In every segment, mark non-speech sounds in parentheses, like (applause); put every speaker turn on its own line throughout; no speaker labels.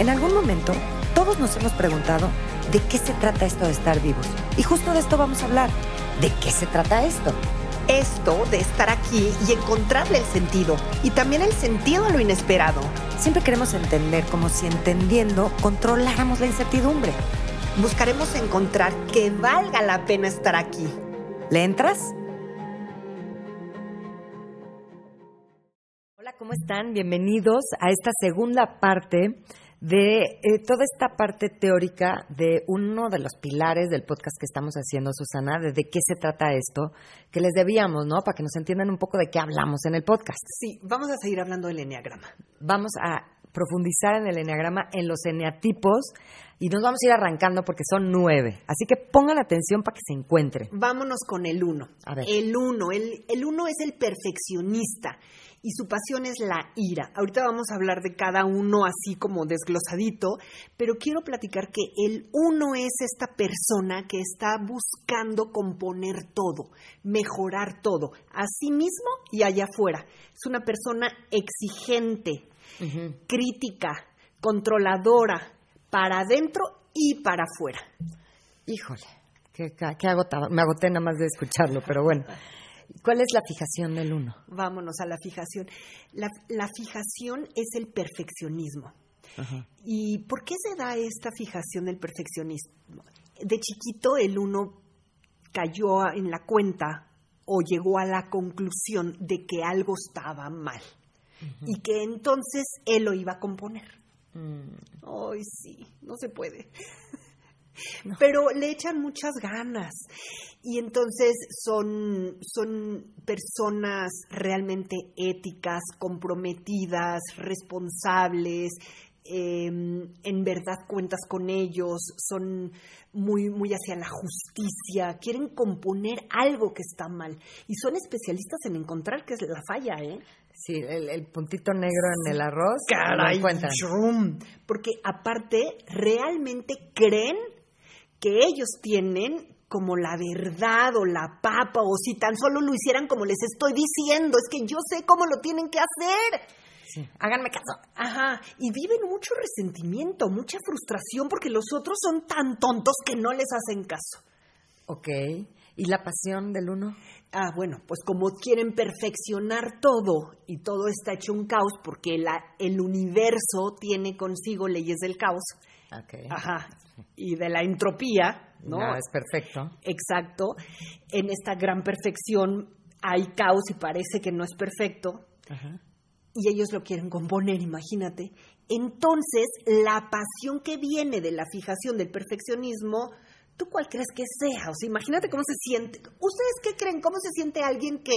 En algún momento, todos nos hemos preguntado de qué se trata esto de estar vivos. Y justo de esto vamos a hablar. ¿De qué se trata esto?
Esto de estar aquí y encontrarle el sentido. Y también el sentido a lo inesperado.
Siempre queremos entender como si entendiendo controláramos la incertidumbre.
Buscaremos encontrar que valga la pena estar aquí.
¿Le entras? Hola, ¿cómo están? Bienvenidos a esta segunda parte de eh, toda esta parte teórica de uno de los pilares del podcast que estamos haciendo, Susana, de, de qué se trata esto, que les debíamos, ¿no? Para que nos entiendan un poco de qué hablamos en el podcast.
Sí, vamos a seguir hablando del enneagrama.
Vamos a profundizar en el enneagrama, en los eneatipos, y nos vamos a ir arrancando porque son nueve. Así que pongan atención para que se encuentren.
Vámonos con el uno.
A ver.
El uno. El, el uno es el perfeccionista y su pasión es la ira. Ahorita vamos a hablar de cada uno así como desglosadito, pero quiero platicar que el uno es esta persona que está buscando componer todo, mejorar todo, a sí mismo y allá afuera. Es una persona exigente, crítica, controladora, para adentro y para afuera.
Híjole, qué, qué agotado. Me agoté nada más de escucharlo, pero bueno. ¿Cuál es la fijación del uno?
Vámonos a la fijación. La, la fijación es el perfeccionismo.
Ajá.
¿Y por qué se da esta fijación del perfeccionismo? De chiquito el uno cayó en la cuenta o llegó a la conclusión de que algo estaba mal y que entonces él lo iba a componer.
Mm,
Ay, sí, no se puede. Pero le echan muchas ganas y entonces son, son personas realmente éticas, comprometidas, responsables, eh, en verdad cuentas con ellos, son muy, muy hacia la justicia, quieren componer algo que está mal y son especialistas en encontrar que es la falla, ¿eh?
Sí, el, el puntito negro en el arroz.
Caray, chum. porque aparte realmente creen que ellos tienen como la verdad o la papa o si tan solo lo hicieran como les estoy diciendo, es que yo sé cómo lo tienen que hacer.
Sí. Háganme caso.
Ajá, y viven mucho resentimiento, mucha frustración porque los otros son tan tontos que no les hacen caso.
Ok. ¿Y la pasión del uno?
Ah, bueno, pues como quieren perfeccionar todo y todo está hecho un caos porque la, el universo tiene consigo leyes del caos,
Ok.
ajá, y de la entropía, ¿no?
No, es perfecto.
Exacto. En esta gran perfección hay caos y parece que no es perfecto
Ajá.
y ellos lo quieren componer, imagínate. Entonces, la pasión que viene de la fijación del perfeccionismo, ¿tú cuál crees que sea? O sea, imagínate cómo se siente. ¿Ustedes qué creen? ¿Cómo se siente alguien que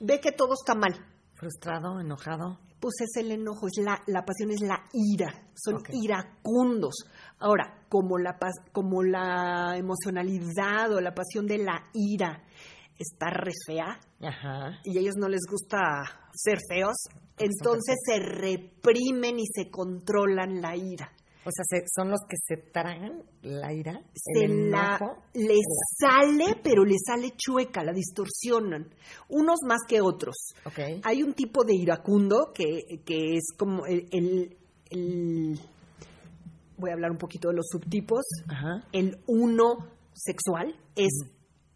ve que todo está mal?
Frustrado, enojado.
Pues es el enojo, es la, la pasión es la ira, son iracundos. Ahora, como la, pas- como la emocionalidad o la pasión de la ira está re fea
Ajá.
y a ellos no les gusta ser feos, entonces se reprimen y se controlan la ira.
O sea, se- son los que se tragan la ira,
Se
el
la, les sale, pero les sale chueca, la distorsionan, unos más que otros.
Ok.
Hay un tipo de iracundo que, que es como el, el- el- Voy a hablar un poquito de los subtipos.
Ajá.
El uno sexual es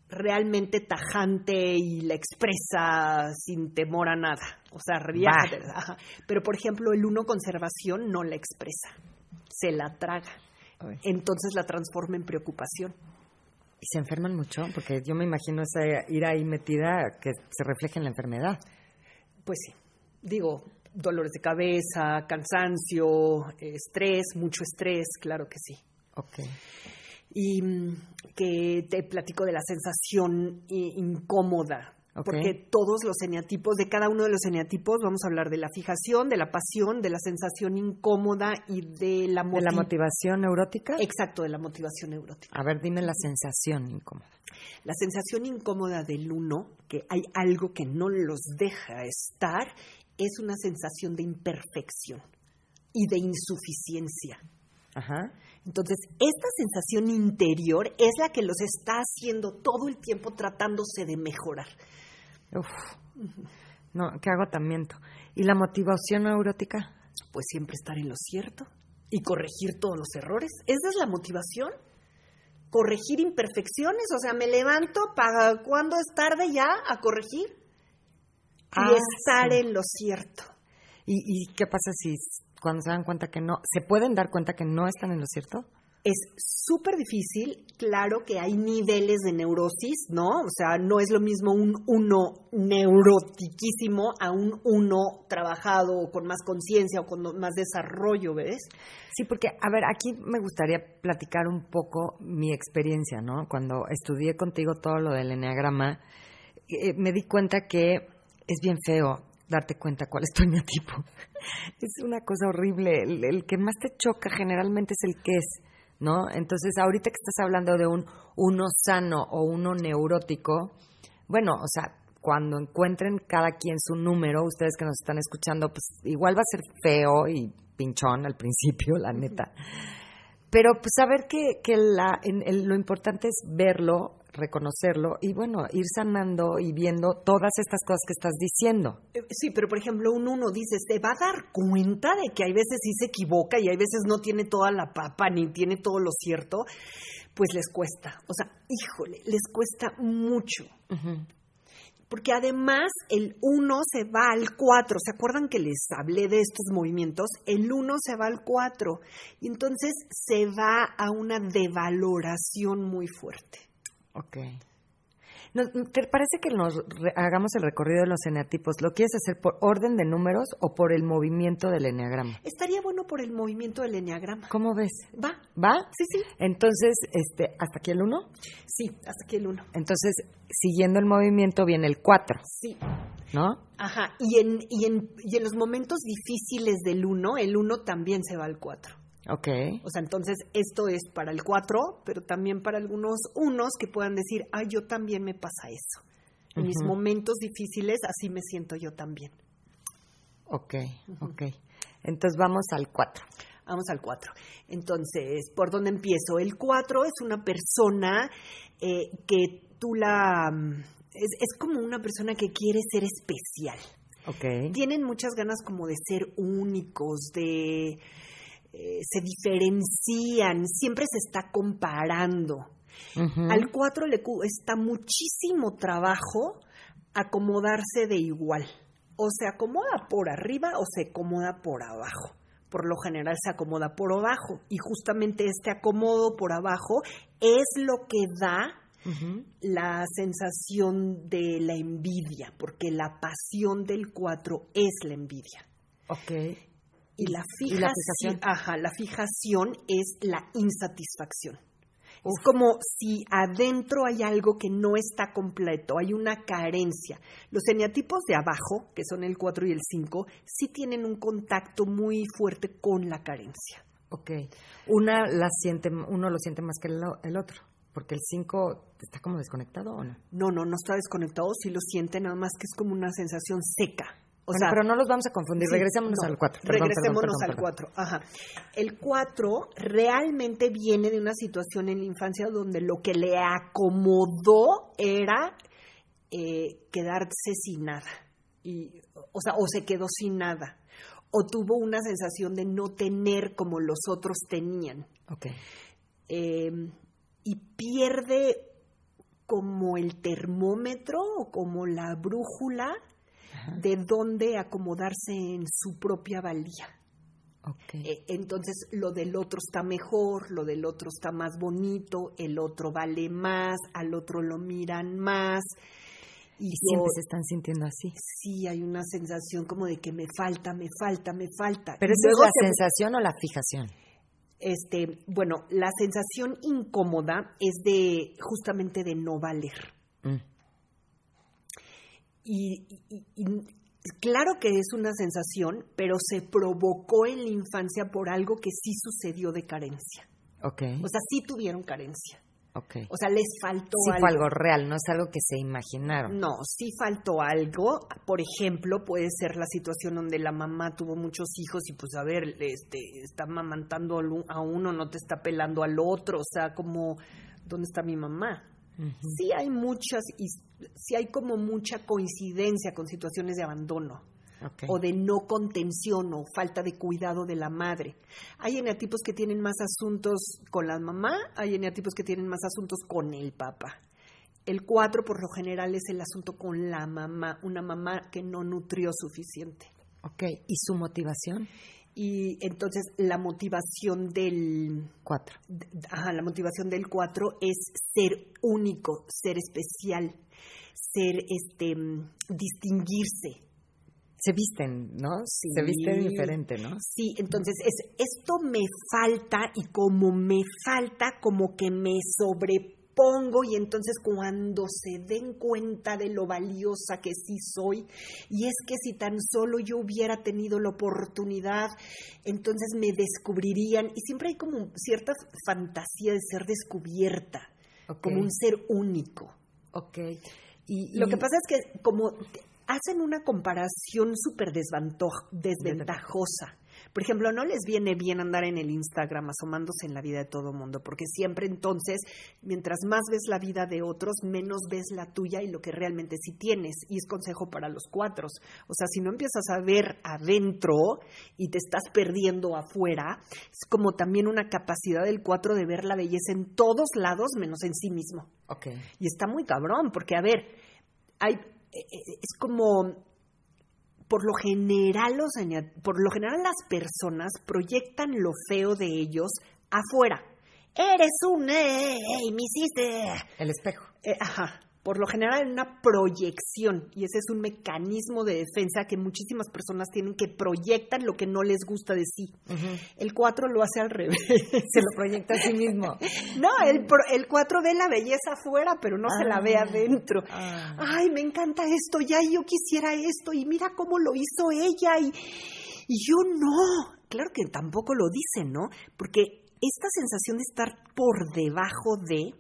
realmente tajante y la expresa sin temor a nada. O sea, reviájate. Pero, por ejemplo, el uno conservación no la expresa. Se la traga. Entonces la transforma en preocupación.
Y se enferman mucho, porque yo me imagino esa ira ahí metida que se refleja en la enfermedad.
Pues sí, digo, dolores de cabeza, cansancio, eh, estrés, mucho estrés, claro que sí.
Ok.
Y mm, que te platico de la sensación i- incómoda, porque todos los eneatipos, de cada uno de los eneatipos, vamos a hablar de la fijación, de la pasión, de la sensación incómoda y de la,
¿De la
moti-
motivación neurótica?
Exacto, de la motivación neurótica.
A ver, dime la sensación incómoda.
La sensación incómoda del uno, que hay algo que no los deja estar, es una sensación de imperfección y de insuficiencia.
Ajá.
Entonces, esta sensación interior es la que los está haciendo todo el tiempo tratándose de mejorar.
Uf. No, qué agotamiento. ¿Y la motivación neurótica?
Pues siempre estar en lo cierto, y corregir todos los errores. Esa es la motivación. Corregir imperfecciones, o sea, me levanto para cuando es tarde ya a corregir y
Ah,
estar
sí.
en lo cierto.
¿Y, ¿Y qué pasa si cuando se dan cuenta que no, se pueden dar cuenta que no están en lo cierto?
Es súper difícil, claro que hay niveles de neurosis, ¿no? O sea, no es lo mismo un uno neurotiquísimo a un uno trabajado o con más conciencia o con más desarrollo, ¿ves?
Sí, porque, a ver, aquí me gustaría platicar un poco mi experiencia, ¿no? Cuando estudié contigo todo lo del enneagrama, eh, me di cuenta que es bien feo darte cuenta cuál es tu eneatipo. (laughs) Es una cosa horrible. El, el que más te choca generalmente es el que es, ¿no? Entonces, ahorita que estás hablando de un uno sano o uno neurótico, bueno, o sea, cuando encuentren cada quien su número, ustedes que nos están escuchando, pues igual va a ser feo y pinchón al principio, la neta. Pero pues saber que, que la, en- el- lo importante es verlo, reconocerlo y bueno, ir sanando y viendo todas estas cosas que estás diciendo.
Eh, Sí, pero por ejemplo, un uno dice, se va a dar cuenta de que hay veces sí se equivoca y hay veces no tiene toda la papa ni tiene todo lo cierto, pues les cuesta. O sea, híjole, les cuesta mucho. Porque además el 1 se va al 4. ¿Se acuerdan que les hablé de estos movimientos? El 1 se va al 4. Y entonces se va a una devaloración muy fuerte.
Ok. No, ¿Te parece que nos re- hagamos el recorrido de los eneatipos? ¿Lo quieres hacer por orden de números o por el movimiento del eneagrama?
Estaría bueno por el movimiento del enneagrama.
¿Cómo ves?
¿Va?
¿Va?
Sí, sí.
Entonces, este, ¿hasta aquí el 1?
Sí, hasta aquí el 1.
Entonces, siguiendo el movimiento viene el 4,
Sí.
¿no?
Ajá. Y en, y en, y en los momentos difíciles del 1, el 1 también se va al 4.
Ok.
O sea, entonces esto es para el 4, pero también para algunos unos que puedan decir, ah, yo también me pasa eso. En mis momentos difíciles así me siento yo también.
Ok, ok. Entonces vamos al 4.
Vamos al 4. Entonces, ¿por dónde empiezo? El 4 es una persona eh, que tú la... mm, Es, es como una persona que quiere ser especial.
Ok.
Tienen muchas ganas como de ser únicos, de... eh, se diferencian, siempre se está comparando. Al 4 le cuesta muchísimo trabajo acomodarse de igual. O se acomoda por arriba o se acomoda por abajo. Por lo general se acomoda por abajo. Y justamente este acomodo por abajo es lo que da la sensación de la envidia, porque la pasión del 4 es la envidia.
Ok.
Y la
¿Y la
fijación, ajá, la fijación es la insatisfacción. Es como si adentro hay algo que no está completo, hay una carencia. Los eneatipos de abajo, que son el 4 y el 5, sí tienen un contacto muy fuerte con la carencia.
Ok. Una la siente, uno lo siente más que el, el otro. Porque el 5 está como desconectado o no.
No, no, no está desconectado, sí lo siente, nada más que es como una sensación seca. O
Bueno,
sea,
pero no los vamos a confundir.
Sí,
Regresémonos
no,
al 4.
regresémonos al 4. Ajá. El 4 realmente viene de una situación en la infancia donde lo que le acomodó era eh, quedarse sin nada. Y, o sea, o se quedó sin nada. O tuvo una sensación de no tener como los otros tenían.
Ok.
Eh, y pierde como el termómetro o como la brújula de dónde acomodarse en su propia valía. Eh, entonces lo del otro está mejor, lo del otro está más bonito, el otro vale más, al otro lo miran más. Y,
y
yo-
siempre se están sintiendo así.
sí hay una sensación como de que me falta, me falta, me falta.
Pero esa es
luego
la
se-
sensación o la fijación.
este, bueno, la sensación incómoda es de justamente de no valer.
Mm.
Y, y- y claro que es una sensación, pero se provocó en la infancia por algo que sí sucedió de carencia.
Ok.
O sea, sí tuvieron carencia.
ok.
O sea, les faltó
Sí
algo.
fue algo real, no es algo que se imaginaron.
No, sí faltó algo. Por ejemplo, puede ser la situación donde la mamá tuvo muchos hijos y pues a ver, este, está mamantando a uno, no te está pelando al otro, o sea, como, ¿dónde está mi mamá? Sí hay muchas, y sí hay como mucha coincidencia con situaciones de abandono. o de no contención o falta de cuidado de la madre. Hay eneatipos que tienen más asuntos con la mamá, hay eneatipos que tienen más asuntos con el papá. El 4 por lo general es el asunto con la mamá, una mamá que no nutrió suficiente.
Ok, ¿y su motivación?
Y entonces la motivación del
4.
Ajá, la motivación del 4 es ser único, ser especial, ser este distinguirse.
Se visten, ¿no? Sí. Se visten diferente, ¿no?
Sí, entonces es esto me falta y como me falta como que me sobre pongo y entonces cuando se den cuenta de lo valiosa que sí soy, y es que si tan solo yo hubiera tenido la oportunidad, entonces me descubrirían, y siempre hay como cierta fantasía de ser descubierta, como un ser único.
Ok.
Y, Lo que pasa es que como hacen una comparación súper desventajosa por ejemplo, no les viene bien andar en el Instagram asomándose en la vida de todo mundo, porque siempre entonces, mientras más ves la vida de otros, menos ves la tuya y lo que realmente sí tienes. Y es consejo para los cuatro. O sea, si no empiezas a ver adentro y te estás perdiendo afuera, es como también una capacidad del cuatro de ver la belleza en todos lados menos en sí mismo.
Okay.
Y está muy cabrón, porque a ver, hay, eh, eh, es como por lo general los por lo general las personas proyectan lo feo de ellos afuera. Eres un eh, me hiciste
el espejo.
Eh, ajá por lo general en una proyección y ese es un mecanismo de defensa que muchísimas personas tienen que proyectan lo que no les gusta de sí. El 4 lo hace al revés. (laughs)
Se lo proyecta a sí mismo. (laughs)
no, el, el 4 ve la belleza afuera, pero no se la ve ah. adentro. Ah. Ay, me encanta esto, ya yo quisiera esto y mira cómo lo hizo ella y, y yo no. Claro que tampoco lo dice, ¿no? Porque esta sensación de estar por debajo de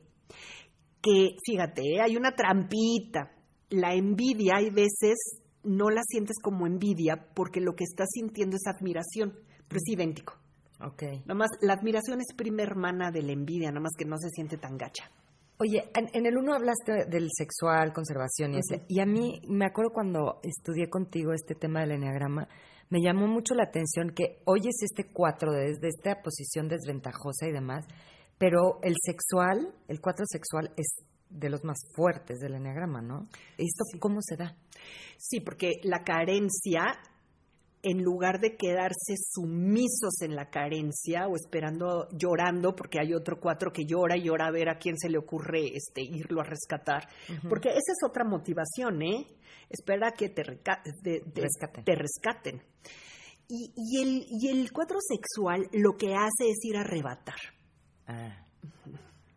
que, fíjate, ¿eh? hay una trampita. La envidia hay veces no la sientes como envidia porque lo que estás sintiendo es admiración, pero es idéntico.
Ok.
Nada más, la admiración es prima hermana de la envidia, nada más que no se siente tan gacha.
Oye, en, el uno hablaste del sexual, conservación y ese, y a mí me acuerdo cuando estudié contigo este tema del enneagrama, me llamó mucho la atención que oyes este cuatro desde esta posición desventajosa y demás, pero el sexual, el cuatro sexual es de los más fuertes del enneagrama, ¿no? ¿Esto cómo se da?
Sí, porque la carencia, en lugar de quedarse sumisos en la carencia o esperando, llorando, porque hay otro cuatro que llora y llora a ver a quién se le ocurre este, irlo a rescatar, porque esa es otra motivación, ¿eh? Espera que te, rescaten. Te rescaten. Y, y, el, y el cuatro sexual lo que hace es ir a arrebatar. Ah.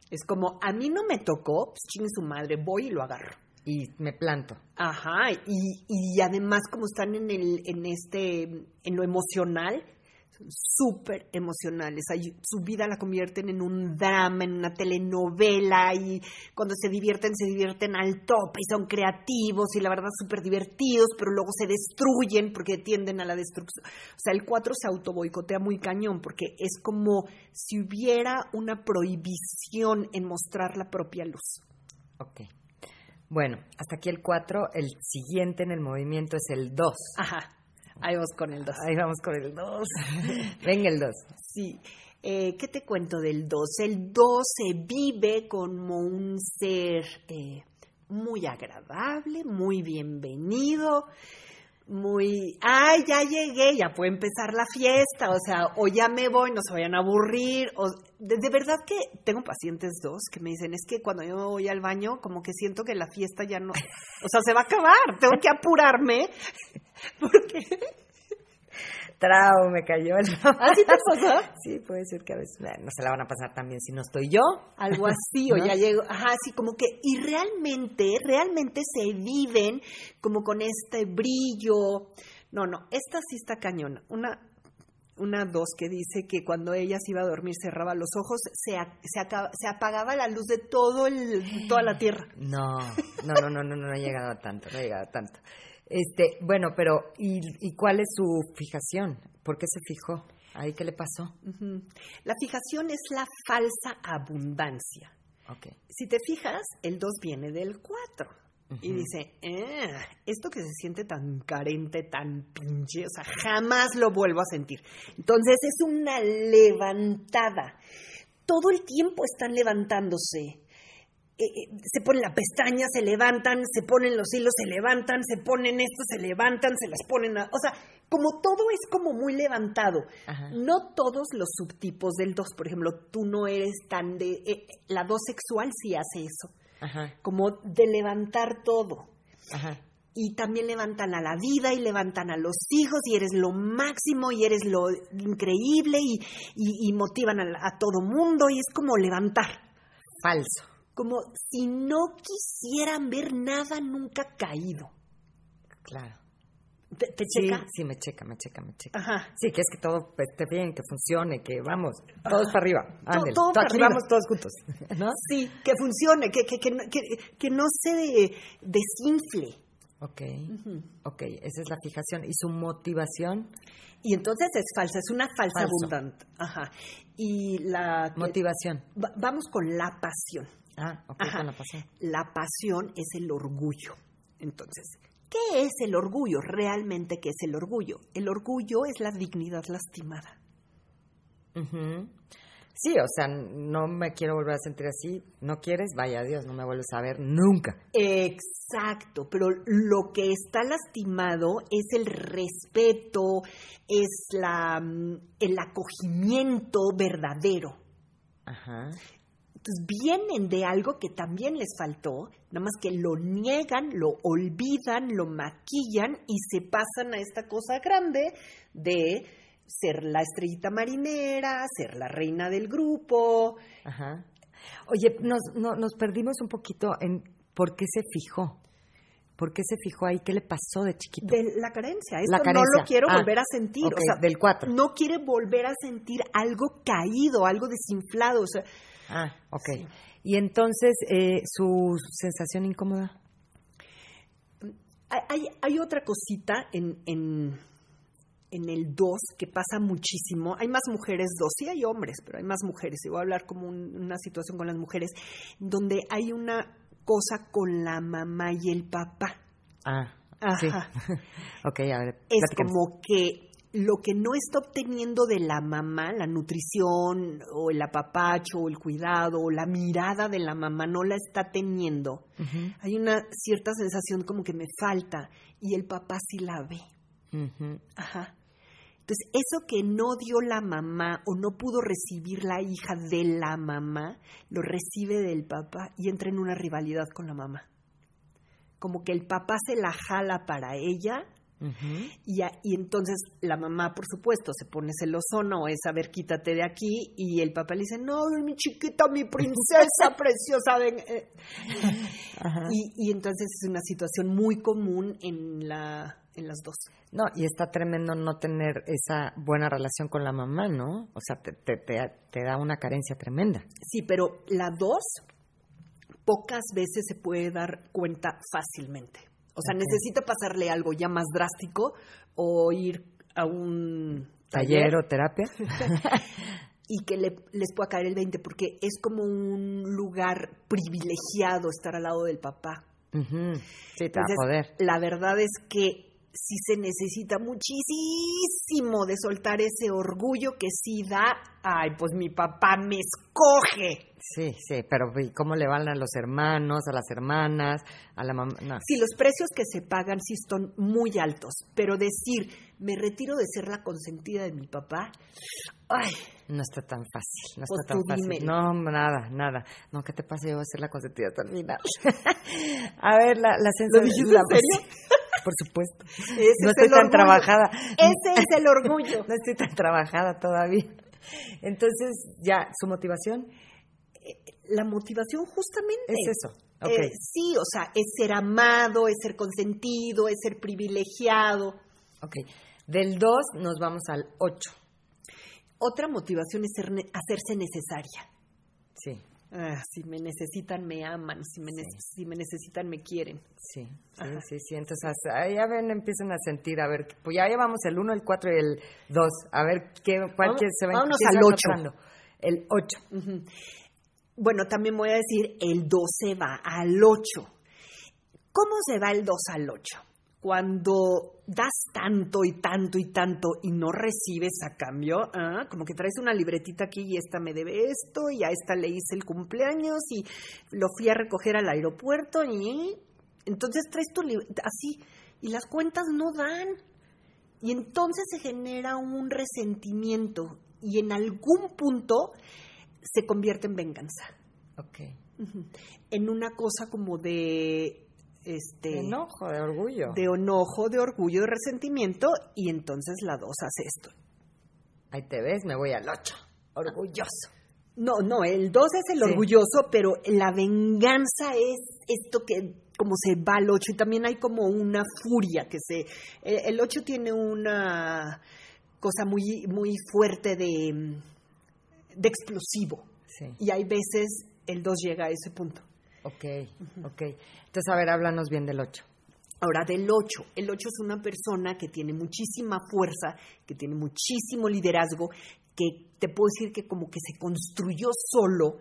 Es como, a mí no me tocó, pues chingue su madre, voy y lo agarro.
Y me planto.
Ajá, y, y además como están en, el, en, este, en lo emocional, súper emocionales. su vida la convierten en un drama, en una telenovela y cuando se divierten, se divierten al tope y son creativos y la verdad súper divertidos, pero luego se destruyen porque tienden a la destrucción. O sea, el 4 se autoboicotea muy cañón porque es como si hubiera una prohibición en mostrar la propia luz.
Ok. Bueno, hasta aquí el 4. El siguiente en el movimiento es el 2.
Ajá. Ahí vamos con el 2.
Ahí vamos con el 2. Venga el 2.
Sí. Eh, ¿Qué te cuento del 2? El 2 se vive como un ser eh, muy agradable, muy bienvenido, muy, ay, ya llegué, ya puede empezar la fiesta, o sea, o ya me voy, no se vayan a aburrir, o de, verdad que tengo pacientes dos que me dicen, es que cuando yo voy al baño, como que siento que la fiesta ya no, o sea, se va a acabar, tengo que apurarme, (laughs) porque
Trau, me cayó el... (laughs)
¿Así te pasó?
Sí, puede ser que a veces no se la van a pasar también si no estoy yo.
Algo así, o (laughs) ya llego, ajá, así como que, y realmente, realmente se viven como con este brillo. No, no, esta sí está cañona. Una, una dos que dice que cuando ella se iba a dormir cerraba los ojos, se, se, se apagaba la luz de todo el, toda la tierra.
No, no, no, no, no, no, ha llegado a tanto, no ha llegado a tanto. Este, bueno, pero ¿y, cuál es su fijación? ¿Por qué se fijó? ¿Ahí qué le pasó?
La fijación es la falsa abundancia.
Okay.
Si te fijas, el 2 viene del 4. y dice, eh, esto que se siente tan carente, tan pinche, o sea, jamás lo vuelvo a sentir. Entonces es una levantada. Todo el tiempo están levantándose. Eh, eh, se ponen la pestaña, se levantan, se ponen los hilos, se levantan, se ponen esto, se levantan, se las ponen, a, o sea, como todo es como muy levantado. No todos los subtipos del 2, por ejemplo, tú no eres tan de, eh, la 2 sexual sí hace eso, como de levantar todo. Y también levantan a la vida y levantan a los hijos y eres lo máximo y eres lo increíble y, motivan a, a todo mundo y es como levantar.
Falso
como si no quisieran ver nada nunca caído.
Claro.
¿Te, checa?
Sí, me checa, me checa, me checa. Ajá. Sí, que es que todo esté bien, que funcione, que vamos, todos para arriba. todo, para arriba. vamos todos juntos. (laughs) ¿no?
Sí, que funcione, que, que, que, que no se desinfle.
Ok, ok, esa es la fijación. ¿Y su motivación?
Y entonces es falsa, es una falsa abundante. Ajá. Y la...
Motivación.
vamos con la pasión.
Ah, ok, con la pasión.
La pasión es el orgullo. Entonces, ¿qué es el orgullo? Realmente, ¿qué es el orgullo? El orgullo es la dignidad lastimada.
Sí, o sea, no me quiero volver a sentir así. ¿No quieres? Vaya Dios, no me vuelves a ver nunca.
Exacto, pero lo que está lastimado es el respeto, es la, mm, el acogimiento verdadero. Ajá. Entonces vienen de algo que también les faltó, nada más que lo niegan, lo olvidan, lo maquillan y se pasan a esta cosa grande de ser la estrellita marinera, ser la reina del grupo.
Ajá. Oye, nos, nos perdimos un poquito en por qué se fijó. ¿Por qué se fijó ahí? ¿Qué le pasó de chiquito?
De la carencia. Esto no lo quiero ah, volver a sentir. o sea,
del 4.
No quiere volver a sentir algo caído, algo desinflado. O sea,
Ah, ok. Y entonces, eh, ¿su sensación incómoda?
Hay, hay otra cosita en, en, en el 2 que pasa muchísimo. Hay más mujeres 2, sí hay hombres, pero hay más mujeres. Y voy a hablar como una situación con las mujeres, donde hay una cosa con la mamá y el papá.
Ah, Ajá. sí. (laughs) ok, a ver.
Es como que lo que no está obteniendo de la mamá, la nutrición o el apapacho o el cuidado o la mirada de la mamá no la está teniendo, hay una cierta sensación como que me falta y el papá sí la ve. Ajá. Entonces, eso que no dio la mamá o no pudo recibir la hija de la mamá, lo recibe del papá y entra en una rivalidad con la mamá. Como que el papá se la jala para ella y, y, entonces la mamá, por supuesto, se pone celosona o es, a ver, quítate de aquí. Y el papá le dice, no, mi chiquita, mi princesa (laughs) preciosa. Eh". Y, y, entonces es una situación muy común en, la, en las dos.
No, y está tremendo no tener esa buena relación con la mamá, ¿no? O sea, te, te, te da una carencia tremenda.
Sí, pero la dos pocas veces se puede dar cuenta fácilmente. O sea, necesita pasarle algo ya más drástico o ir a un
taller, o terapia. (laughs)
y que les pueda caer el 20, porque es como un lugar privilegiado estar al lado del papá.
Sí, te va a poder.
La verdad es que sí se necesita muchísimo de soltar ese orgullo que sí da, ay, pues mi papá me escoge.
Sí, sí, pero ¿y cómo le van a los hermanos, a las hermanas, a la mamá?
Sí, los precios que se pagan sí son muy altos, pero decir, me retiro de ser la consentida de mi papá, ay.
No está tan fácil, no está pues tan fácil. No, nada, nada. No, ¿qué te pasa? Yo voy a ser la consentida terminal. (laughs) a ver, la, la
sensación... ¿Lo en serio? (laughs)
Por supuesto. no estoy tan trabajada.
Ese es el orgullo. (laughs)
no estoy tan trabajada todavía. Entonces, ya, ¿su motivación?
Eh, la motivación justamente
es eso.
Eh, sí, o sea, es ser amado, es ser consentido, es ser privilegiado.
Ok. Del 2 nos vamos al 8.
Otra motivación es ser, hacerse necesaria.
Sí.
Ah, si me necesitan, me aman. Si me, si me necesitan, me quieren.
Sí, sí, sí, sí. Entonces, ya ven, empiezan a sentir, a ver, pues ya llevamos el 1, el 4 y el 2. A ver, ¿qué, cuál se va
Vámonos al 8.
El 8.
Bueno, también voy a decir, el 12 va al 8. ¿Cómo se va el 2 al 8? Cuando das tanto y tanto y tanto y no recibes a cambio, ¿ah? como que traes una libretita aquí y esta me debe esto y a esta le hice el cumpleaños y lo fui a recoger al aeropuerto y entonces traes tu así y las cuentas no dan. Y entonces se genera un resentimiento y en algún punto se convierte en venganza.
Ok.
En una cosa como de este
de enojo, de orgullo.
De enojo, de orgullo, de resentimiento y entonces la dos hace esto.
Ahí te ves, me voy al ocho. Orgulloso.
No, no, el dos es el orgulloso, pero la venganza es esto que como se va al 8 y también hay como una furia que se... Eh, el 8 tiene una cosa muy, muy fuerte de, de explosivo. Y hay veces el 2 llega a ese punto.
Ok, ok. Entonces, a ver, háblanos bien del 8.
Ahora, del 8. El 8 es una persona que tiene muchísima fuerza, que tiene muchísimo liderazgo, que te puedo decir que como que se construyó solo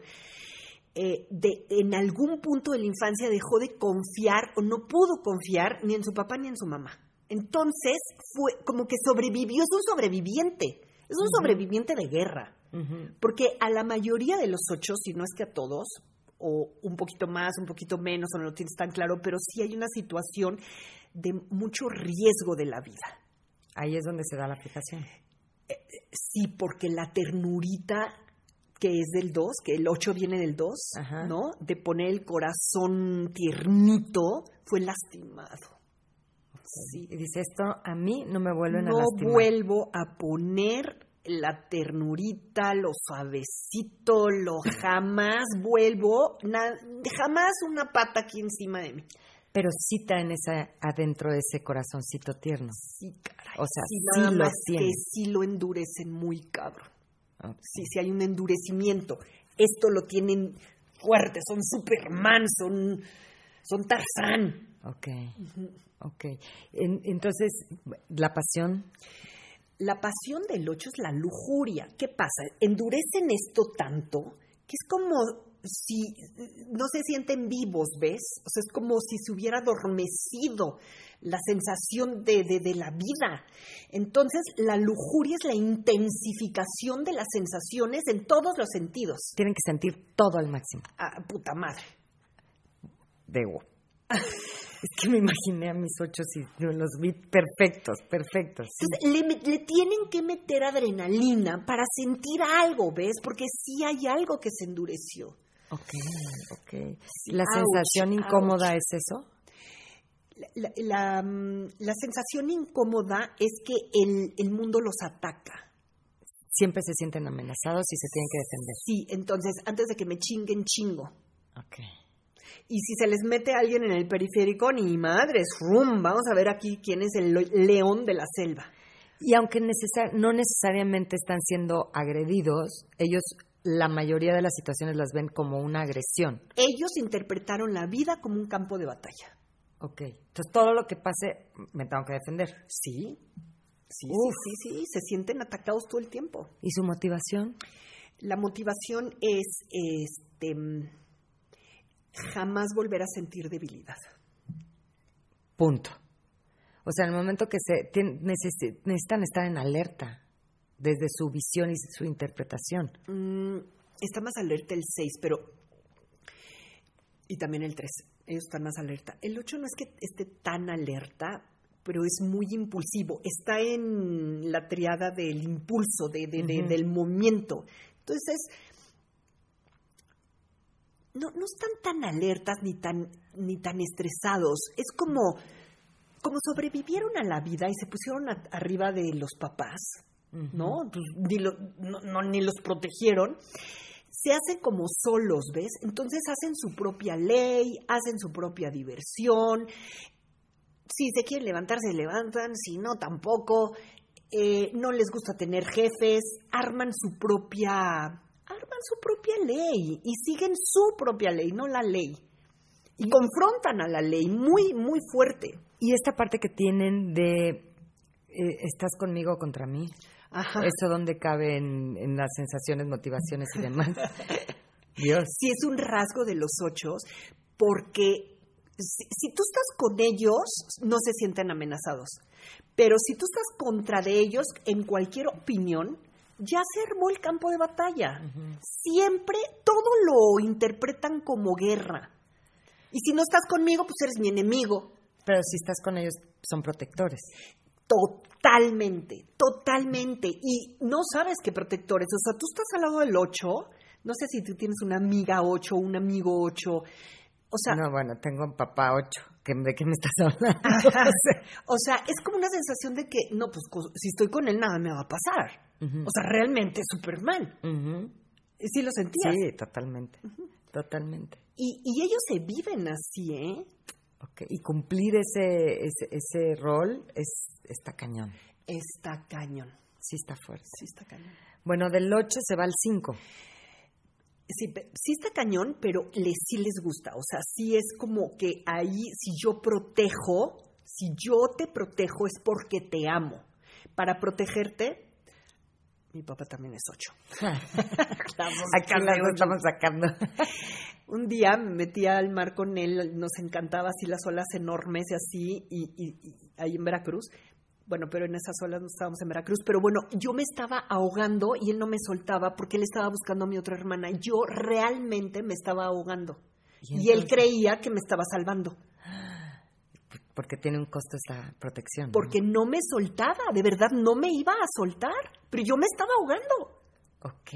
eh, de, en algún punto de la infancia dejó de confiar o no pudo confiar ni en su papá ni en su mamá. Entonces fue como que sobrevivió, es un sobreviviente, es un sobreviviente de guerra. Porque a la mayoría de los ocho, si no es que a todos, o un poquito más, un poquito menos, o no lo tienes tan claro, pero sí hay una situación de mucho riesgo de la vida.
Ahí es donde se da la fijación.
Eh, sí, porque la ternurita que es del 2, que el 8 viene del 2, ¿no? De poner el corazón tiernito, fue lastimado.
Sí. Y dice, esto a mí no me vuelven a lastimar.
No vuelvo a poner la ternurita, lo suavecito, lo jamás vuelvo, jamás una pata aquí encima de mí.
Pero sí traen esa, adentro de ese corazoncito tierno.
Sí, caray.
O sea, sí, lo tienen.
que sí lo endurecen muy cabrón. Sí, sí hay un endurecimiento. Esto lo tienen fuerte, son Superman, son, son Tarzán.
Ok, ok. entonces, ¿la pasión?
La pasión del ocho es la lujuria. ¿Qué pasa? Endurecen esto tanto que es como si no se sienten vivos, ¿ves? O sea, es como si se hubiera adormecido la sensación de, de, la vida. Entonces, la lujuria es la intensificación de las sensaciones en todos los sentidos.
Tienen que sentir todo al máximo.
Ah, puta madre.
Debo. (laughs) es que me imaginé a mis ocho y los vi perfectos, perfectos.
Entonces, le, tienen que meter adrenalina para sentir algo, ¿ves? Porque sí hay algo que se endureció.
Ok, ok. ¿La sensación incómoda es eso?
Mm, la, sensación incómoda es que el, mundo los ataca.
Siempre se sienten amenazados y se tienen que defender.
Sí, entonces antes de que me chinguen, chingo.
Ok.
Y si se les mete alguien en el periférico, ni madres, rum, vamos a ver aquí quién es el león de la selva.
Y aunque no necesariamente están siendo agredidos, ellos la mayoría de las situaciones las ven como una agresión.
Ellos interpretaron la vida como un campo de batalla.
Ok. Entonces todo lo que pase me tengo que defender.
Sí. Sí, sí, sí, se sienten atacados todo el tiempo.
¿Y su motivación?
La motivación es este jamás volver a sentir debilidad.
Punto. O sea, en el momento que se necesitan estar en alerta desde su visión y su interpretación.
Mm, está más alerta el 6, pero... Y también el 3 ellos están más alerta. El 8 no es que esté tan alerta, pero es muy impulsivo. Está en la triada del impulso, de, del movimiento. Entonces, no, no están tan alertas ni tan, ni tan estresados. Es como, como sobrevivieron a la vida y se pusieron arriba de los papás, ¿no? Pues, ni, no, ni los protegieron se hacen como solos, ¿ves? Entonces hacen su propia ley, hacen su propia diversión. Si se quieren levantar, se levantan, si no, tampoco. Eh, no les gusta tener jefes, arman su propia, arman su propia ley y siguen su propia ley, no la ley. Y confrontan a la ley muy, muy fuerte.
Y esta parte que tienen de eh, estás conmigo contra mí. Eso donde cabe en, las sensaciones, motivaciones y demás. (laughs)
Dios. Sí, es un rasgo de los ocho porque Si, tú estás con ellos, no se sienten amenazados. Pero si tú estás contra de ellos, en cualquier opinión, ya se armó el campo de batalla. Siempre todo lo interpretan como guerra. Y si no estás conmigo, pues eres mi enemigo.
Pero si estás con ellos, son protectores.
Totalmente, totalmente. Y no sabes qué protectores. O sea, tú estás al lado del 8. No sé si tú tienes una amiga 8 o un amigo 8. O sea,
no, bueno, tengo un papá 8. ¿De qué me estás (laughs) hablando?
o sea, es como una sensación de que, no, pues si estoy con él, nada me va a pasar. O sea, realmente Superman. ¿Sí lo sentías?
Sí, totalmente. Totalmente.
Y, y ellos se viven así, ¿eh?
Okay. Y cumplir ese, ese, ese rol es, está cañón.
Está cañón.
Sí está fuerte.
Sí está cañón.
Bueno, del 8 se va al 5.
Sí, sí está cañón, pero les, sí les gusta. O sea, sí es como que ahí, si yo protejo, si yo te protejo es porque te amo. Para protegerte, mi papá también es 8. (laughs)
Aquí las estamos sacando. (laughs)
un día me metí al mar con él, nos encantaba así las olas enormes y así, y, ahí en Veracruz. Bueno, pero en esas olas no estábamos en Veracruz. Pero bueno, yo me estaba ahogando y él no me soltaba porque él estaba buscando a mi otra hermana. Yo realmente me estaba ahogando. y él creía que me estaba salvando.
Porque tiene un costo esta protección.
Porque no me soltaba, de verdad no me iba a soltar, pero yo me estaba ahogando.
Ok,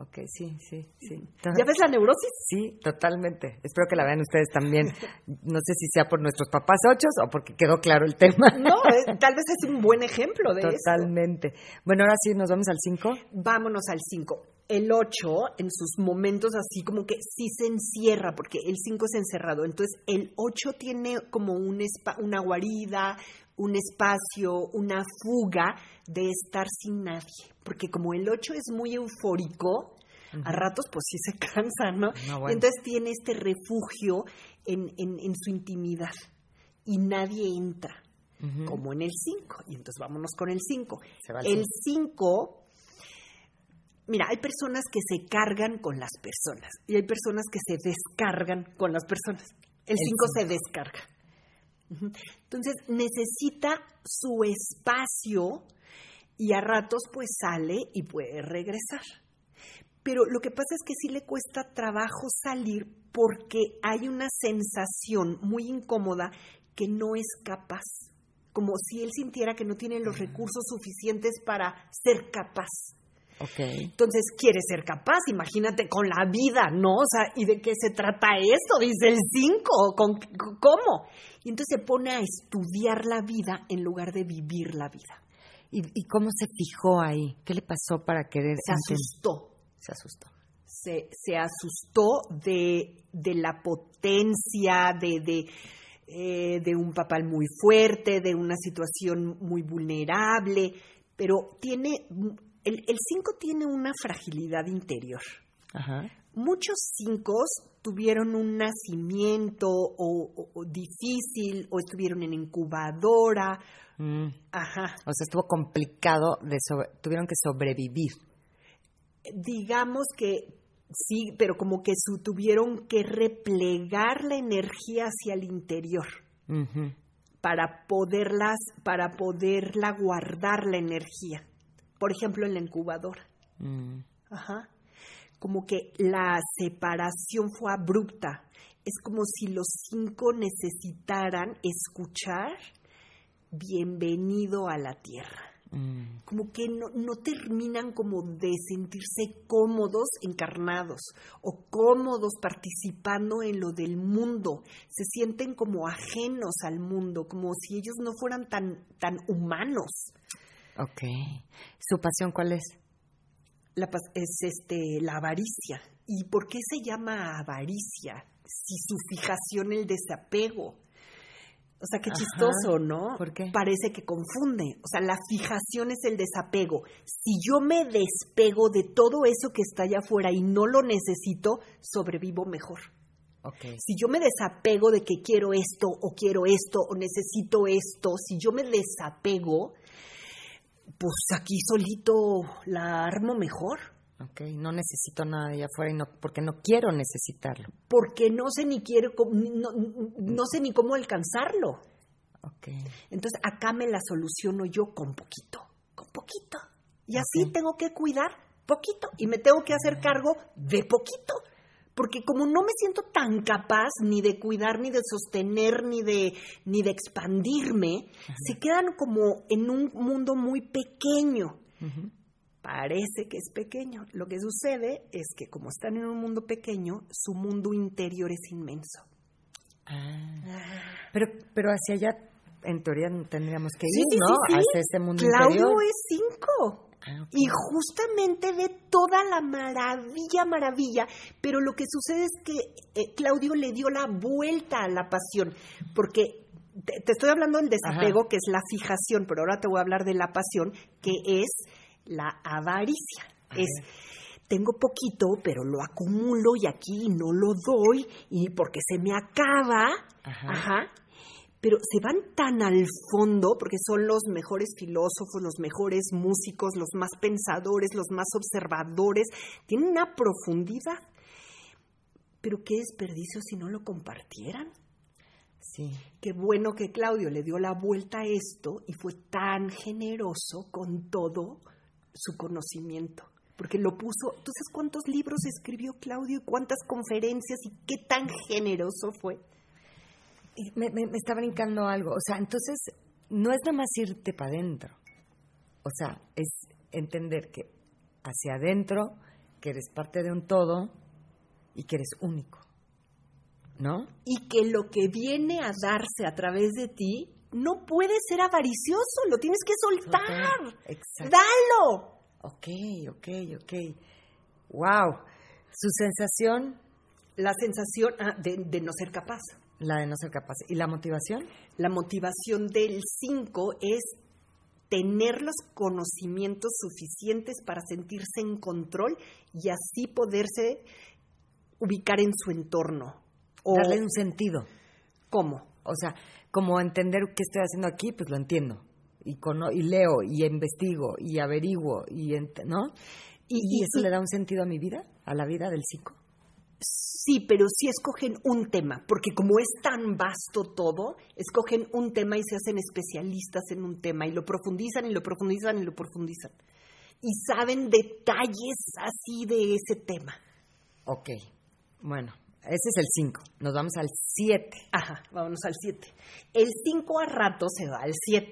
ok, sí, sí, sí.
¿Ya ves la neurosis?
Sí, totalmente. Espero que la vean ustedes también. No sé si sea por nuestros papás ochos o porque quedó claro el tema.
No, eh, tal vez es un buen ejemplo de
eso. Totalmente. Bueno, ahora sí, ¿nos vamos al 5?
Vámonos al 5. El 8, en sus momentos así como que sí se encierra, porque el 5 es encerrado. Entonces, el 8 tiene como un una guarida, un espacio, una fuga de estar sin nadie. Porque como el 8 es muy eufórico, a ratos pues sí se cansa, ¿no? entonces tiene este refugio en, en, su intimidad y nadie entra, como en el 5. Y entonces vámonos con el 5. El 5 Mira, hay personas que se cargan con las personas y hay personas que se descargan con las personas. El 5 se descarga. Entonces necesita su espacio y a ratos pues sale y puede regresar. Pero lo que pasa es que sí le cuesta trabajo salir porque hay una sensación muy incómoda que no es capaz, como si él sintiera que no tiene los recursos suficientes para ser capaz.
Okay.
Entonces quiere ser capaz, imagínate con la vida, ¿no? O sea, ¿y de qué se trata esto? Dice el 5, ¿cómo? Y entonces se pone a estudiar la vida en lugar de vivir la vida.
¿Y, cómo se fijó ahí? ¿Qué le pasó para querer?
Se asustó.
Se asustó.
Se, se asustó de, de, la potencia, de, de, eh, de un papal muy fuerte, de una situación muy vulnerable, pero tiene el 5 tiene una fragilidad interior. Muchos 5 tuvieron un nacimiento o, difícil o estuvieron en incubadora.
Mm. Ajá. O sea, estuvo complicado, de tuvieron que sobrevivir.
Digamos que sí, pero como que su, tuvieron que replegar la energía hacia el interior. para poderlas, para poderla guardar la energía por ejemplo, en la incubadora. Mm. Ajá. Como que la separación fue abrupta. Es como si los cinco necesitaran escuchar bienvenido a la tierra. Mm. Como que no, no, terminan como de sentirse cómodos encarnados o cómodos participando en lo del mundo. Se sienten como ajenos al mundo, como si ellos no fueran tan, tan humanos.
Ok. ¿Su pasión cuál es?
La, es este, la avaricia. ¿Y por qué se llama avaricia? Si su fijación el desapego. O sea, qué chistoso, ¿no?
¿Por qué?
Parece que confunde. O sea, la fijación es el desapego. Si yo me despego de todo eso que está allá afuera y no lo necesito, sobrevivo mejor.
Okay.
Si yo me desapego de que quiero esto o quiero esto o necesito esto, si yo me desapego, pues aquí solito la armo mejor.
Ok, no necesito nada de allá afuera y no, porque no quiero necesitarlo.
Porque no sé ni quiero, no, no sé ni cómo alcanzarlo.
Ok.
Entonces acá me la soluciono yo con poquito, con poquito. Y así tengo que cuidar poquito y me tengo que hacer cargo de poquito. Porque como no me siento tan capaz ni de cuidar, ni de sostener, ni de, ni de expandirme, se quedan como en un mundo muy pequeño. Parece que es pequeño. Lo que sucede es que como están en un mundo pequeño, su mundo interior es inmenso.
Ah. Pero, pero hacia allá, en teoría, tendríamos que ir, ¿no? hacia ese mundo
Claudio
interior.
es cinco. Ah, y justamente ve toda la maravilla, maravilla, pero lo que sucede es que eh, Claudio le dio la vuelta a la pasión, porque te, estoy hablando del desapego, que es la fijación, pero ahora te voy a hablar de la pasión, que es la avaricia. es tengo poquito, pero lo acumulo y aquí no lo doy y porque se me acaba. Ajá pero se van tan al fondo porque son los mejores filósofos, los mejores músicos, los más pensadores, los más observadores, tienen una profundidad. Pero qué desperdicio si no lo compartieran.
Sí.
Qué bueno que Claudio le dio la vuelta a esto y fue tan generoso con todo su conocimiento. Porque lo puso, ¿tú sabes cuántos libros escribió Claudio y cuántas conferencias y qué tan generoso fue?
Me, me, está brincando algo. O sea, entonces no es nada más irte para adentro. O sea, es entender que hacia adentro, que eres parte de un todo y que eres único. ¿No?
Y que lo que viene a darse a través de ti no puede ser avaricioso, lo tienes que soltar. Exacto. Dalo.
Ok, ok, ok. Wow. Su sensación.
La sensación ah, de no ser capaz.
La de no ser capaz. ¿Y la motivación?
La motivación del 5 es tener los conocimientos suficientes para sentirse en control y así poderse ubicar en su entorno.
O, Darle un sentido.
¿Cómo?
O sea, como entender qué estoy haciendo aquí, pues lo entiendo. Y, y leo, y investigo, y averiguo, y ¿no? ¿Y, eso le da un sentido a mi vida? ¿A la vida del psico?
Sí, pero sí escogen un tema, porque como es tan vasto todo, escogen un tema y se hacen especialistas en un tema y lo profundizan y lo profundizan y lo profundizan. Y saben detalles así de ese tema.
Ok, bueno, ese es el 5. Nos vamos al 7.
Ajá, vámonos al 7. El 5 a rato se va al 7.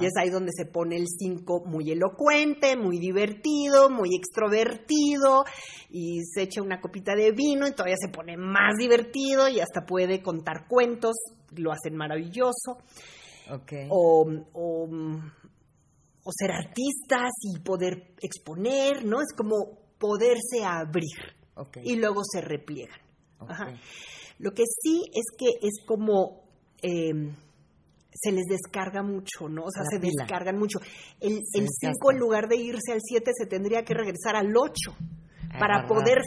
Y es ahí donde se pone el 5 muy elocuente, muy divertido, muy extrovertido, y se echa una copita de vino y todavía se pone más divertido y hasta puede contar cuentos, lo hacen maravilloso. O, o, ser artistas y poder exponer, ¿no? Es como poderse abrir. Y luego se repliegan. Lo que sí es que es como... Eh, se les descarga mucho, ¿no? O sea, se descargan mucho. El 5, en lugar de irse al 7, se tendría que regresar al 8 para poder,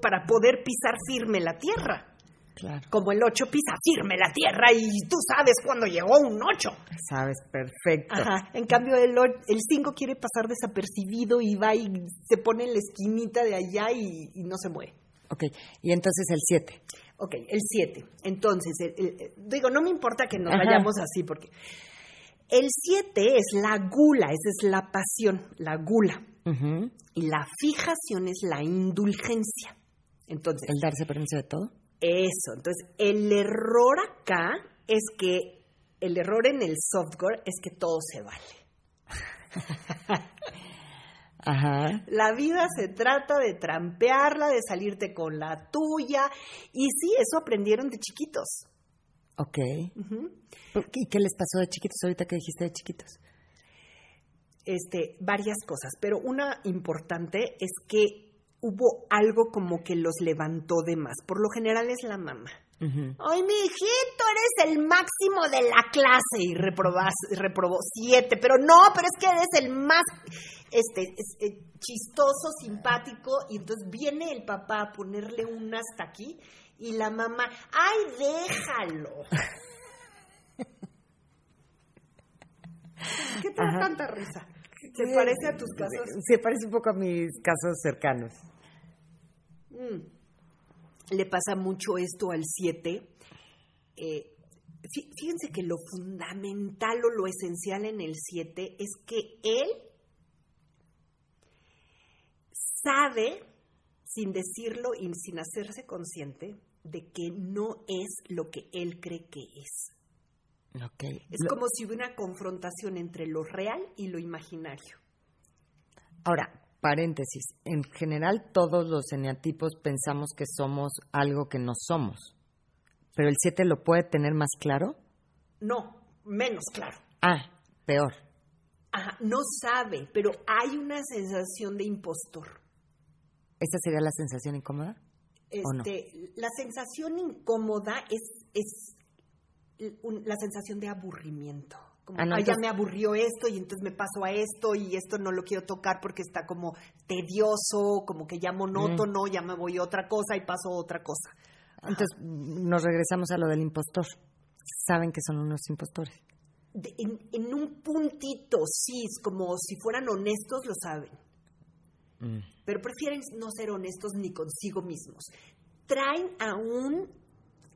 para poder pisar firme la tierra.
Claro.
Como el 8 pisa firme la tierra y tú sabes cuándo llegó un 8.
Sabes, perfecto.
Ajá. En cambio, el 5 quiere pasar desapercibido y va y se pone en la esquinita de allá y, y no se mueve.
Ok, y entonces el 7.
Ok, el 7. Entonces, digo, no me importa que nos vayamos así, porque el 7 es la gula, esa es la pasión, la gula. Y la fijación es la indulgencia. Entonces,
¿El darse permiso de todo?
Eso. Entonces, el error acá es que, el error en el software es que todo se vale. (laughs)
Ajá.
La vida se trata de trampearla, de salirte con la tuya. Y sí, eso aprendieron de chiquitos.
Ok. ¿Y qué les pasó de chiquitos ahorita que dijiste de chiquitos?
Este, varias cosas, pero una importante es que hubo algo como que los levantó de más. Por lo general es la mamá. Ay, mi hijito, eres el máximo de la clase y reprobás, reprobó siete, pero no, pero es que eres el más este, eh, chistoso, simpático, y entonces viene el papá a ponerle un hasta aquí y la mamá, ¡ay, déjalo! ¿Qué te da tanta risa? ¿Se parece a tus casos?
Se parece un poco a mis casos cercanos.
Mm. Le pasa mucho esto al 7. Eh, fíjense que lo fundamental o lo esencial en el 7 es que él sabe, sin decirlo y sin hacerse consciente, de que no es lo que él cree que es. Es como si hubiera una confrontación entre lo real y lo imaginario.
Ahora, paréntesis, en general todos los eneatipos pensamos que somos algo que no somos, pero el 7 lo puede tener más claro.
No, menos claro.
Ah, peor.
Ajá, no sabe, pero hay una sensación de impostor.
¿Esa sería la sensación incómoda?
Este, La sensación incómoda es, es la sensación de aburrimiento. Como, ah, ya me aburrió esto y entonces me paso a esto y esto no lo quiero tocar porque está como tedioso, como que ya monótono, mm. ya me voy a otra cosa y paso a otra cosa.
Entonces nos regresamos a lo del impostor. Saben que son unos impostores.
en, un puntito, sí, es como si fueran honestos, lo saben. Mm. Pero prefieren no ser honestos ni consigo mismos. Traen a un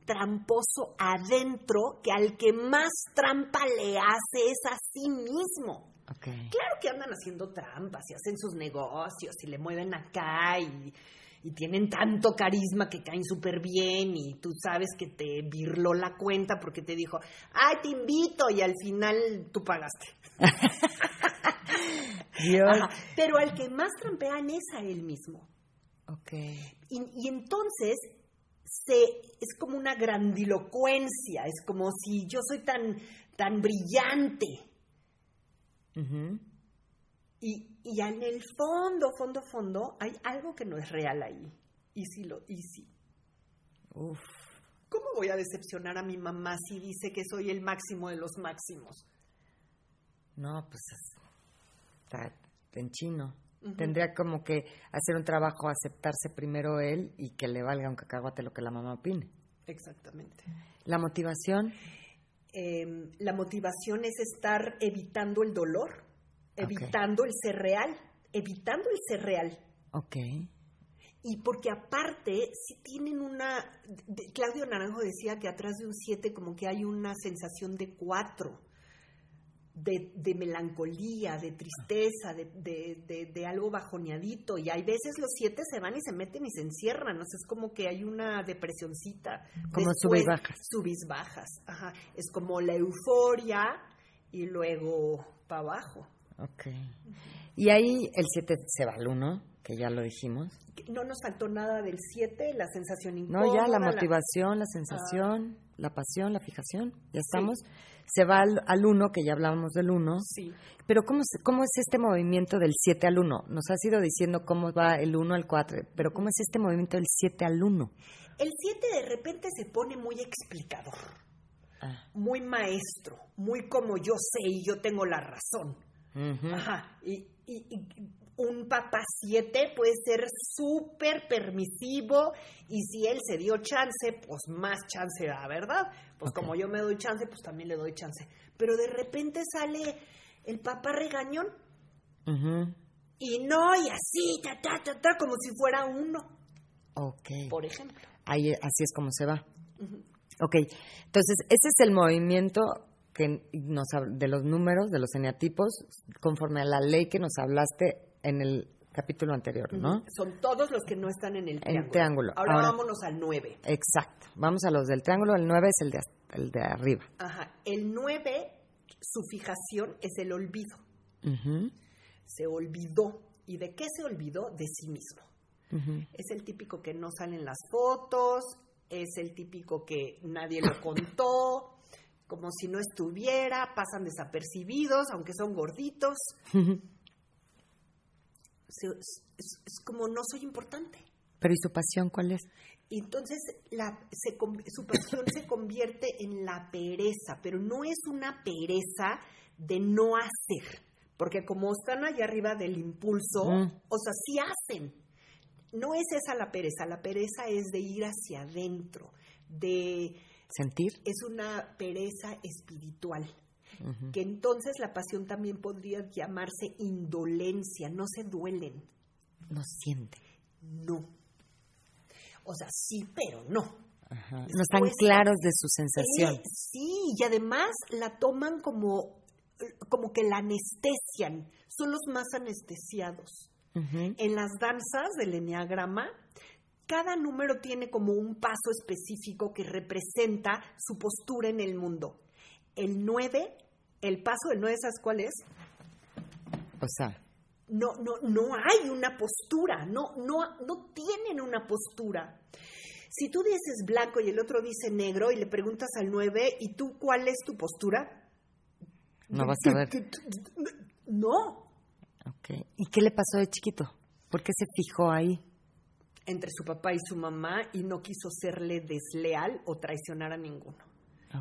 tramposo adentro que al que más trampa le hace es a sí mismo. Claro que andan haciendo trampas y hacen sus negocios y le mueven acá y, y tienen tanto carisma que caen súper bien y tú sabes que te virló la cuenta porque te dijo, ay, te invito y al final tú pagaste. (laughs) Pero al que más trampean es a él mismo.
Okay.
Y, y entonces se, es como una grandilocuencia, es como si yo soy tan, tan brillante. y, y, en el fondo, fondo, fondo, hay algo que no es real ahí. Y si lo, y si.
Uf.
¿Cómo voy a decepcionar a mi mamá si dice que soy el máximo de los máximos?
No, pues está en chino. Tendría como que hacer un trabajo, aceptarse primero él y que le valga un cacahuate lo que la mamá opine.
Exactamente.
¿La motivación?
Em, la motivación es estar evitando el dolor, evitando el ser real, evitando el ser real.
Ok.
Y porque aparte, si tienen una... Claudio Naranjo decía que atrás de un 7 como que hay una sensación de 4 de, melancolía, de tristeza, de, algo bajoneadito. Y hay veces los siete se van y se meten y se encierran. O sea, es como que hay una depresioncita.
Como subis bajas.
Subis bajas, ajá. Es como la euforia y luego para abajo.
Ok. Y ahí el siete se va al uno, que ya lo dijimos.
No nos faltó nada del siete, la sensación incómoda.
No, ya la motivación, la, sensación, la pasión, la fijación. Ya estamos se va al, 1, que ya hablábamos del 1.
Sí.
Pero ¿cómo, ¿cómo es este movimiento del 7 al 1? Nos has ido diciendo cómo va el 1 al 4, pero ¿cómo es este movimiento del 7 al 1?
El 7 de repente se pone muy explicador, ah. muy maestro, muy como yo sé y yo tengo la razón. Ajá. y, un papá 7 puede ser súper permisivo y si él se dio chance, pues más chance da, ¿verdad? Pues como yo me doy chance, pues también le doy chance. Pero de repente sale el papá regañón y no, y así, ta, ta, ta, ta, como si fuera uno.
Ok.
Por ejemplo.
Ahí, así es como se va. Ok, entonces ese es el movimiento que nos, de los números, de los eneatipos, conforme a la ley que nos hablaste en el capítulo anterior, ¿no?
Son todos los que no están en el triángulo.
triángulo.
Ahora, vámonos al 9.
Exacto. Vamos a los del triángulo. El 9 es el de, el de arriba.
Ajá. El 9, su fijación es el olvido. Se olvidó. ¿Y de qué se olvidó? De sí mismo. Es el típico que no salen las fotos, es el típico que nadie lo contó, como si no estuviera, pasan desapercibidos, aunque son gorditos es, como no soy importante.
Pero ¿y su pasión cuál es?
entonces la, su pasión se convierte en la pereza, pero no es una pereza de no hacer, porque como están allá arriba del impulso, mm. o sea, sí hacen. No es esa la pereza, la pereza es de ir hacia adentro, de...
Sentir.
Es una pereza espiritual. Que entonces la pasión también podría llamarse indolencia, no se duelen.
No sienten.
No. O sea, sí, pero no.
No están claros de su sensación.
sí, y además la toman como, como que la anestesian. Son los más anestesiados. En las danzas del enneagrama, cada número tiene como un paso específico que representa su postura en el mundo. El 9, el paso del 9, ¿sabes cuál es?
O sea.
No, no, no hay una postura, no, no, no tienen una postura. Si tú dices blanco y el otro dice negro y le preguntas al 9, ¿y tú cuál es tu postura?
No vas a ver.
No.
Okay. ¿Y qué le pasó de chiquito? ¿Por qué se fijó ahí?
Entre su papá y su mamá y no quiso serle desleal o traicionar a ninguno.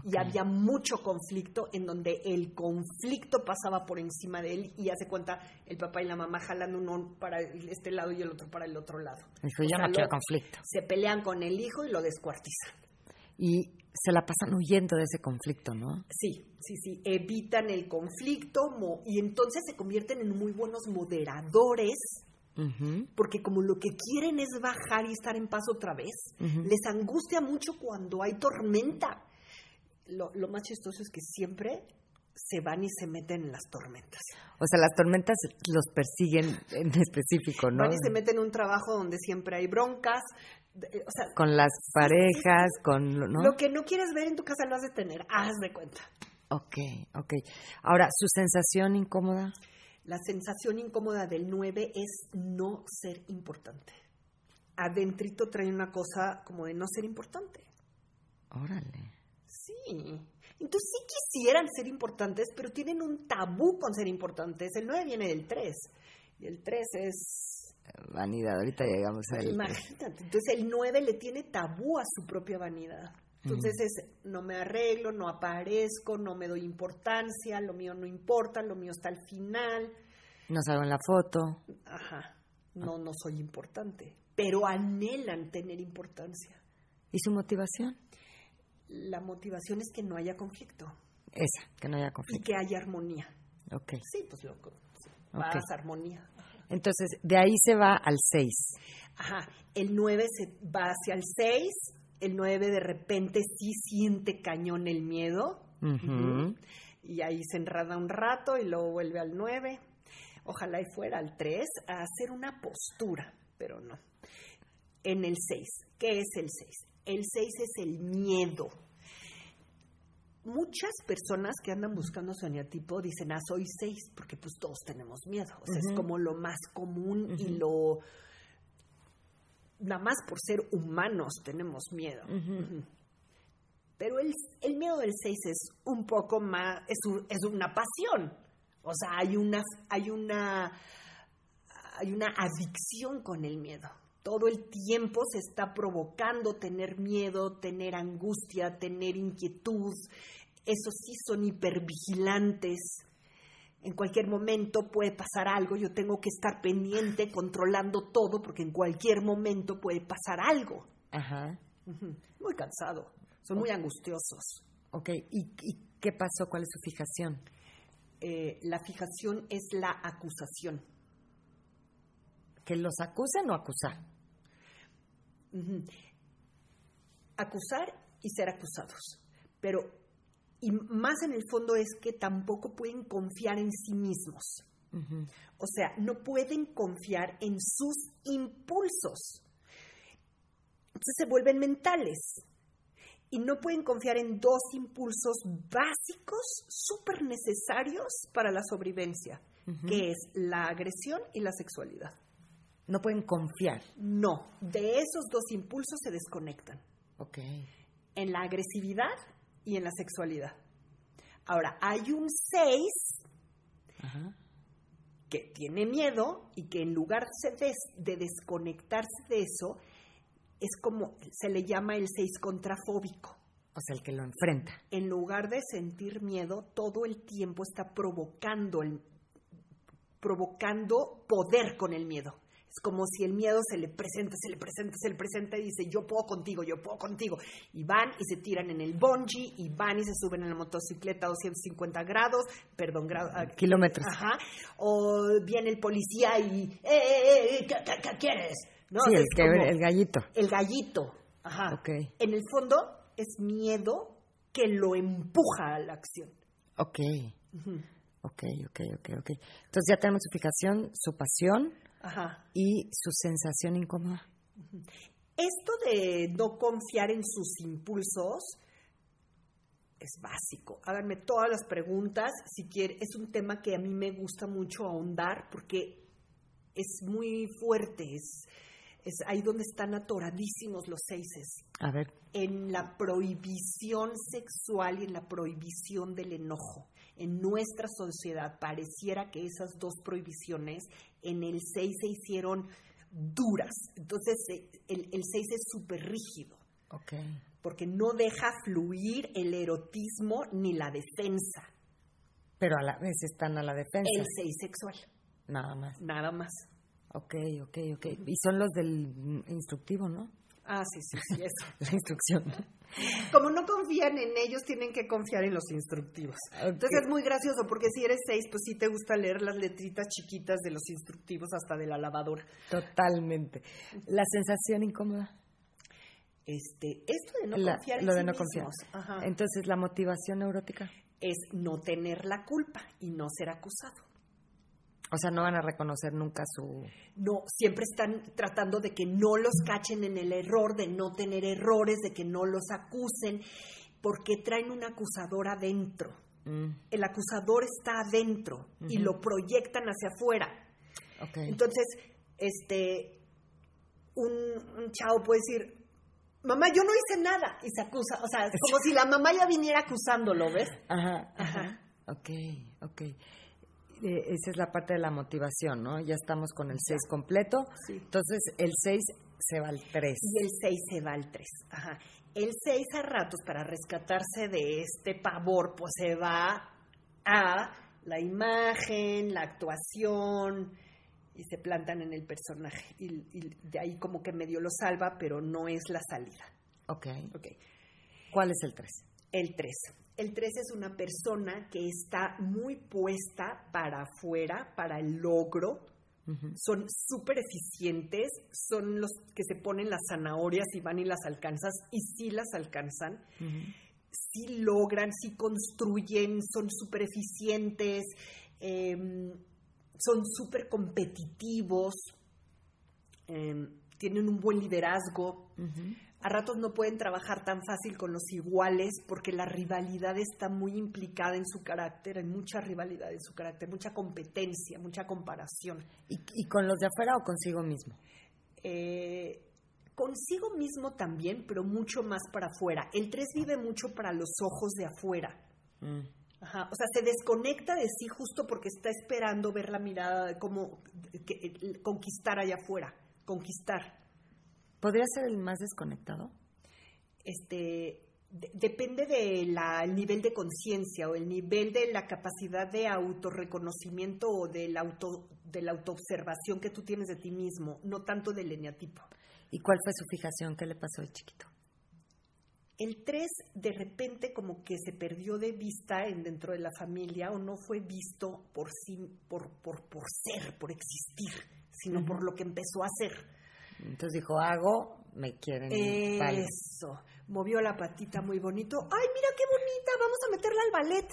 Y había mucho conflicto en donde el conflicto pasaba por encima de él y hace cuenta el papá y la mamá jalando uno para este lado y el otro para el otro lado.
Dijo, ya no quiero conflicto.
Se pelean con el hijo y lo descuartizan.
Y se la pasan huyendo de ese conflicto, ¿no?
Sí, sí, sí. Evitan el conflicto y entonces se convierten en muy buenos moderadores porque como lo que quieren es bajar y estar en paz otra vez, les angustia mucho cuando hay tormenta. Lo, más chistoso es que siempre se van y se meten en las tormentas.
O sea, las tormentas los persiguen en específico, ¿no?
Van y se meten en un trabajo donde siempre hay broncas.
O sea, con las parejas, con...
Lo que no quieres ver en tu casa lo has de tener, haz de cuenta.
Ok, ok. Ahora, ¿su sensación incómoda?
La sensación incómoda del 9 es no ser importante. Adentrito trae una cosa como de no ser importante.
Órale.
Sí. Entonces sí quisieran ser importantes, pero tienen un tabú con ser importantes. El 9 viene del 3. Y el 3 es...
Vanidad, ahorita llegamos a él.
Imagínate. Entonces el 9 le tiene tabú a su propia vanidad. Entonces es, no me arreglo, no aparezco, no me doy importancia, lo mío no importa, lo mío está al final.
No salgo en la foto.
Ajá, no, no soy importante, pero anhelan tener importancia.
¿Y su motivación?
La motivación es que no haya conflicto.
Esa, que no haya conflicto.
Y que haya armonía.
Ok.
Sí, pues loco. Más armonía.
Entonces, de ahí se va al 6.
Ajá, el 9 se va hacia el 6 el 9 de repente sí siente cañón el miedo. Y ahí se enrada un rato y luego vuelve al 9. Ojalá y fuera al 3 a hacer una postura, pero no. En el 6, ¿qué es el 6? El 6 es el miedo. Muchas personas que andan buscando su eneatipo dicen, ah, soy 6, porque pues todos tenemos miedo. O sea, es como lo más común y lo nada más por ser humanos tenemos miedo. Pero el, el, miedo del 6 es un poco más, es, es una pasión. O sea, hay una, hay una, hay una adicción con el miedo. Todo el tiempo se está provocando tener miedo, tener angustia, tener inquietud. Esos sí son hipervigilantes en cualquier momento puede pasar algo, yo tengo que estar pendiente, controlando todo, porque en cualquier momento puede pasar algo.
Ajá.
Muy cansado, son muy angustiosos.
Ok, ¿Y, qué pasó? ¿Cuál es su fijación?
Eh, la fijación es la acusación.
¿Que los acusen o acusar?
Acusar y ser acusados. Pero y más en el fondo es que tampoco pueden confiar en sí mismos. O sea, no pueden confiar en sus impulsos. Entonces se vuelven mentales y no pueden confiar en dos impulsos básicos, súper necesarios para la sobrevivencia, que es la agresión y la sexualidad.
No pueden confiar.
No, de esos dos impulsos se desconectan.
Ok.
En la agresividad y en la sexualidad. Ahora, hay un 6 que tiene miedo y que en lugar de desconectarse de eso, es como se le llama el 6 contrafóbico.
O sea, el que lo enfrenta.
En lugar de sentir miedo, todo el tiempo está provocando, el, provocando poder con el miedo. Es como si el miedo se le presenta, se le presenta, se le presenta y dice, yo puedo contigo, yo puedo contigo. Y van y se tiran en el bungee y van y se suben en la motocicleta a 250 grados, perdón, grados.
Kilómetros.
Ajá. O viene el policía y, ¡eh, eh, eh! ¿Qué, qué, quieres?
¿No? Sí, el, gallito.
El gallito. Ajá.
Okay.
En el fondo es miedo que lo empuja a la acción.
Ok. Ok, ok, ok, ok. Entonces ya tenemos su fijación, su pasión y su sensación incómoda.
Esto de no confiar en sus impulsos es básico. Háganme todas las preguntas si quieren. Es un tema que a mí me gusta mucho ahondar porque es muy fuerte, es, es ahí donde están atoradísimos los seises.
A ver.
En la prohibición sexual y en la prohibición del enojo. En nuestra sociedad pareciera que esas dos prohibiciones en el 6 se hicieron duras. Entonces eh, el, el 6 es súper rígido.
Ok.
Porque no deja fluir el erotismo ni la defensa.
Pero a la vez están a la defensa.
El 6 sexual.
Nada más.
Nada más.
Ok, ok, ok. Y son los del instructivo, ¿no?
Ah, sí, sí, sí, eso. (laughs)
La instrucción.
Como no confían en ellos, tienen que confiar en los instructivos. Entonces es muy gracioso porque si eres seis, pues sí te gusta leer las letritas chiquitas de los instructivos hasta de la lavadora.
Totalmente. La sensación incómoda.
Este, esto de no confiar en
lo de no confiar. Entonces la motivación neurótica
es no tener la culpa y no ser acusado.
O sea, no van a reconocer nunca su...
No, siempre están tratando de que no los cachen en el error, de no tener errores, de que no los acusen, porque traen un acusador adentro. Mm. El acusador está adentro y lo proyectan hacia afuera. Entonces, este, un, un chavo puede decir, mamá, yo no hice nada, y se acusa. O sea, es (laughs) como si la mamá ya viniera acusándolo, ¿ves?
Ajá, ajá. Ok, ok. Eh, esa es la parte de la motivación, ¿no? Ya estamos con el 6 completo. Entonces, el 6 se va al 3.
Y el 6 se va al 3. Ajá. El 6 a ratos, para rescatarse de este pavor, pues se va a la imagen, la actuación, y se plantan en el personaje. Y, de ahí como que medio lo salva, pero no es la salida.
Ok.
Ok.
¿Cuál es el 3?
El 3 el 3 es una persona que está muy puesta para afuera, para el logro. Son súper eficientes, son los que se ponen las zanahorias y van y las alcanzas, y sí las alcanzan. Sí logran, sí construyen, son súper eficientes, em, son súper competitivos, em, tienen un buen liderazgo a ratos no pueden trabajar tan fácil con los iguales porque la rivalidad está muy implicada en su carácter, hay mucha rivalidad en su carácter, mucha competencia, mucha comparación.
¿Y, con los de afuera o consigo mismo?
Eh, consigo mismo también, pero mucho más para afuera. El 3 vive mucho para los ojos de afuera. Mm. Ajá, o sea, se desconecta de sí justo porque está esperando ver la mirada de cómo conquistar allá afuera, conquistar.
¿Podría ser el más desconectado?
Este, depende del nivel de conciencia o el nivel de la capacidad de autorreconocimiento o del auto, de la autoobservación que tú tienes de ti mismo, no tanto del eneatipo.
¿Y cuál fue su fijación? ¿Qué le pasó al chiquito?
El 3 de repente como que se perdió de vista en, dentro de la familia o no fue visto por sí, por, por, por ser, por existir, sino por lo que empezó a hacer.
Entonces dijo, hago, me quieren.
Eso. Movió la patita muy bonito. ¡Ay, mira qué bonita! Vamos a meterla al ballet.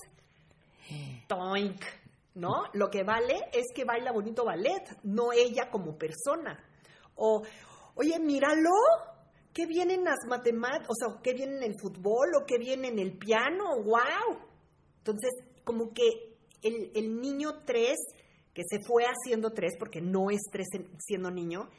Toink. ¿No? Lo que vale es que baila bonito ballet, no ella como persona. O, oye, míralo, qué viene en las matemáticas, o sea, qué viene en el fútbol, o qué viene en el piano, wow. Entonces, como que el, el niño 3 que se fue haciendo tres, porque no es tres siendo niño,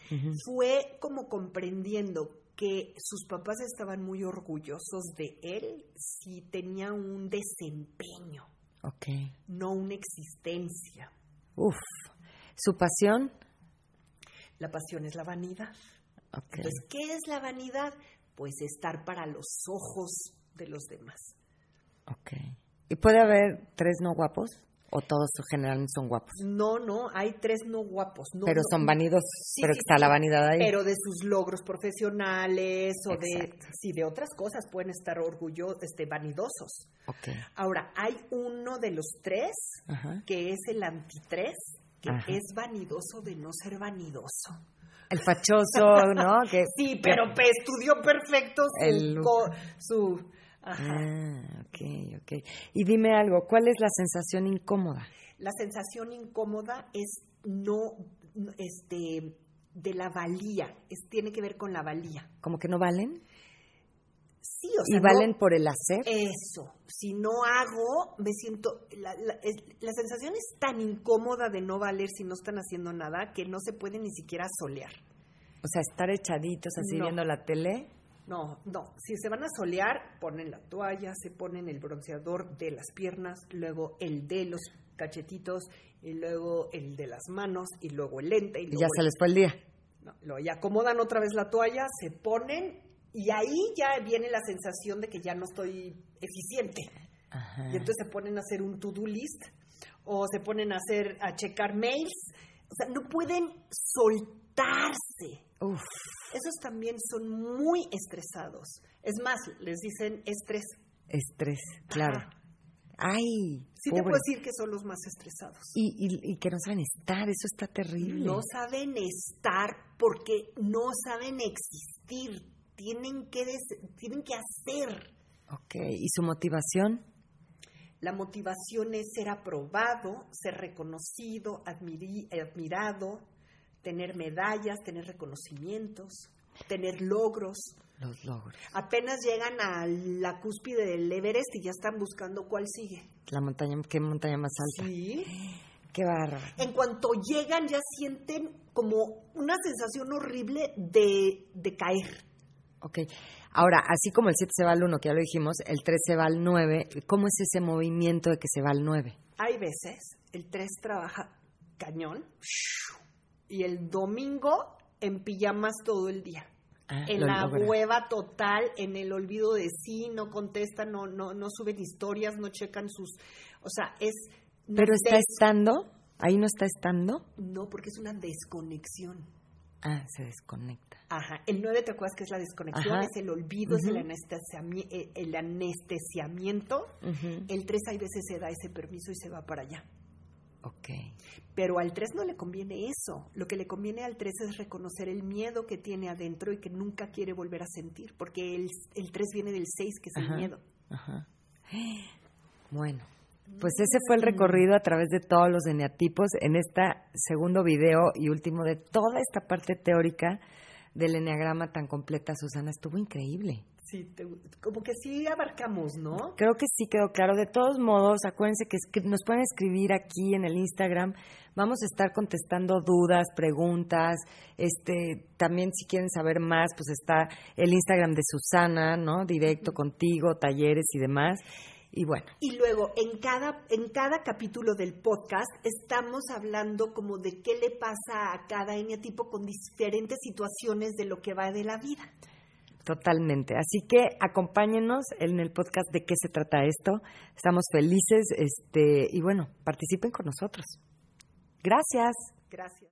fue como comprendiendo que sus papás estaban muy orgullosos de él si tenía un desempeño,
okay.
no una existencia.
Uf, ¿su pasión?
La pasión es la vanidad.
Okay.
Entonces, ¿qué es la vanidad? Pues estar para los ojos de los demás.
Ok. ¿Y puede haber tres no guapos? ¿O todos generalmente son guapos?
No, no, hay tres no guapos. No,
pero son vanidosos,
sí,
pero
sí,
está
sí,
la vanidad ahí.
Pero de sus logros profesionales o de, sí, de otras cosas pueden estar orgullosos, este, vanidosos.
Ok.
Ahora, hay uno de los tres
Ajá.
que es el antitrés, que
Ajá.
es vanidoso de no ser vanidoso.
El fachoso, ¿no? (laughs) Que,
Sí, pero pe- estudió perfecto.
El
su ajá.
Ah, ok, ok. Y dime algo, ¿cuál es la sensación incómoda?
La sensación incómoda es no, este, de la valía, es, tiene que ver con la valía.
¿Como que no valen?
Sí, o sea,
¿Y
no-
valen por el hacer?
Eso, si no hago, me siento, la, la- es- la sensación es tan incómoda de no valer si no están haciendo nada que no se puede ni siquiera solear.
O sea, estar echaditos así
No.
viendo la tele.
No, no, si se van a solear, ponen la toalla, se ponen el bronceador de las piernas, luego el de los cachetitos, y luego el de las manos, y luego el lente, y
Y
luego
ya
el-
se les fue el día.
No, luego ya acomodan otra vez la toalla, se ponen, y ahí ya viene la sensación de que ya no estoy eficiente.
Ajá.
Y entonces se ponen a hacer un to-do list o se ponen a hacer a checar mails. O sea, no pueden soltarse.
Uf,
Esos también son muy estresados. Es más, les dicen estrés.
estrés, claro.
Ajá.
Ay,
Sí te
pobre.
puedo decir que son los más estresados.
Y, y, y que no saben estar, eso está terrible.
No saben estar porque no saben existir. Tienen que, des- tienen que hacer.
Ok, ¿y su motivación?
La motivación es ser aprobado, ser reconocido, admiri- admirado, tener medallas, tener reconocimientos, tener logros.
Los logros.
Apenas llegan a la cúspide del Everest y ya están buscando cuál sigue.
La montaña, ¿qué montaña más alta?
Sí. (gasps)
Qué bárbaro.
En cuanto llegan ya sienten como una sensación horrible de, de caer.
Ok. Ahora, así como el 7 se va al 1, que ya lo dijimos, el 3 se va al 9, ¿cómo es ese movimiento de que se va al 9?
Hay veces el 3 trabaja cañón y el domingo en pijamas todo el día.
Ah,
en la
logra.
hueva total, en el olvido de sí, no contestan, no, no, no suben historias, no checan sus, o sea, es
Pero está estando, ahí no está estando.
no, porque es una desconexión.
Ah, se desconecta.
Ajá, el 9 te acuerdas que es la desconexión,
Ajá.
es el olvido, es el, anestesiami- eh, el anestesiamiento. El 3 hay veces se da ese permiso y se va para allá.
Ok.
Pero al 3 no le conviene eso. Lo que le conviene al 3 es reconocer el miedo que tiene adentro y que nunca quiere volver a sentir, porque el, el 3 viene del 6, que es
Ajá.
el miedo.
Ajá. Bueno, pues ese fue el recorrido a través de todos los eneatipos en este segundo video y último de toda esta parte teórica del eneagrama tan completa, Susana. Estuvo increíble.
Sí, te- como que sí abarcamos, ¿no?
Creo que sí quedó claro. De todos modos, acuérdense que nos pueden escribir aquí en el Instagram. Vamos a estar contestando dudas, preguntas. Este, también si quieren saber más, pues está el Instagram de Susana, ¿no? Directo contigo, talleres y demás. Y bueno,
Y luego, en cada, en cada capítulo del podcast, estamos hablando como de qué le pasa a cada eneatipo con diferentes situaciones de lo que va de la vida.
Totalmente. Así que acompáñenos en el podcast de qué se trata esto. Estamos felices, este, y bueno, participen con nosotros. Gracias.
Gracias.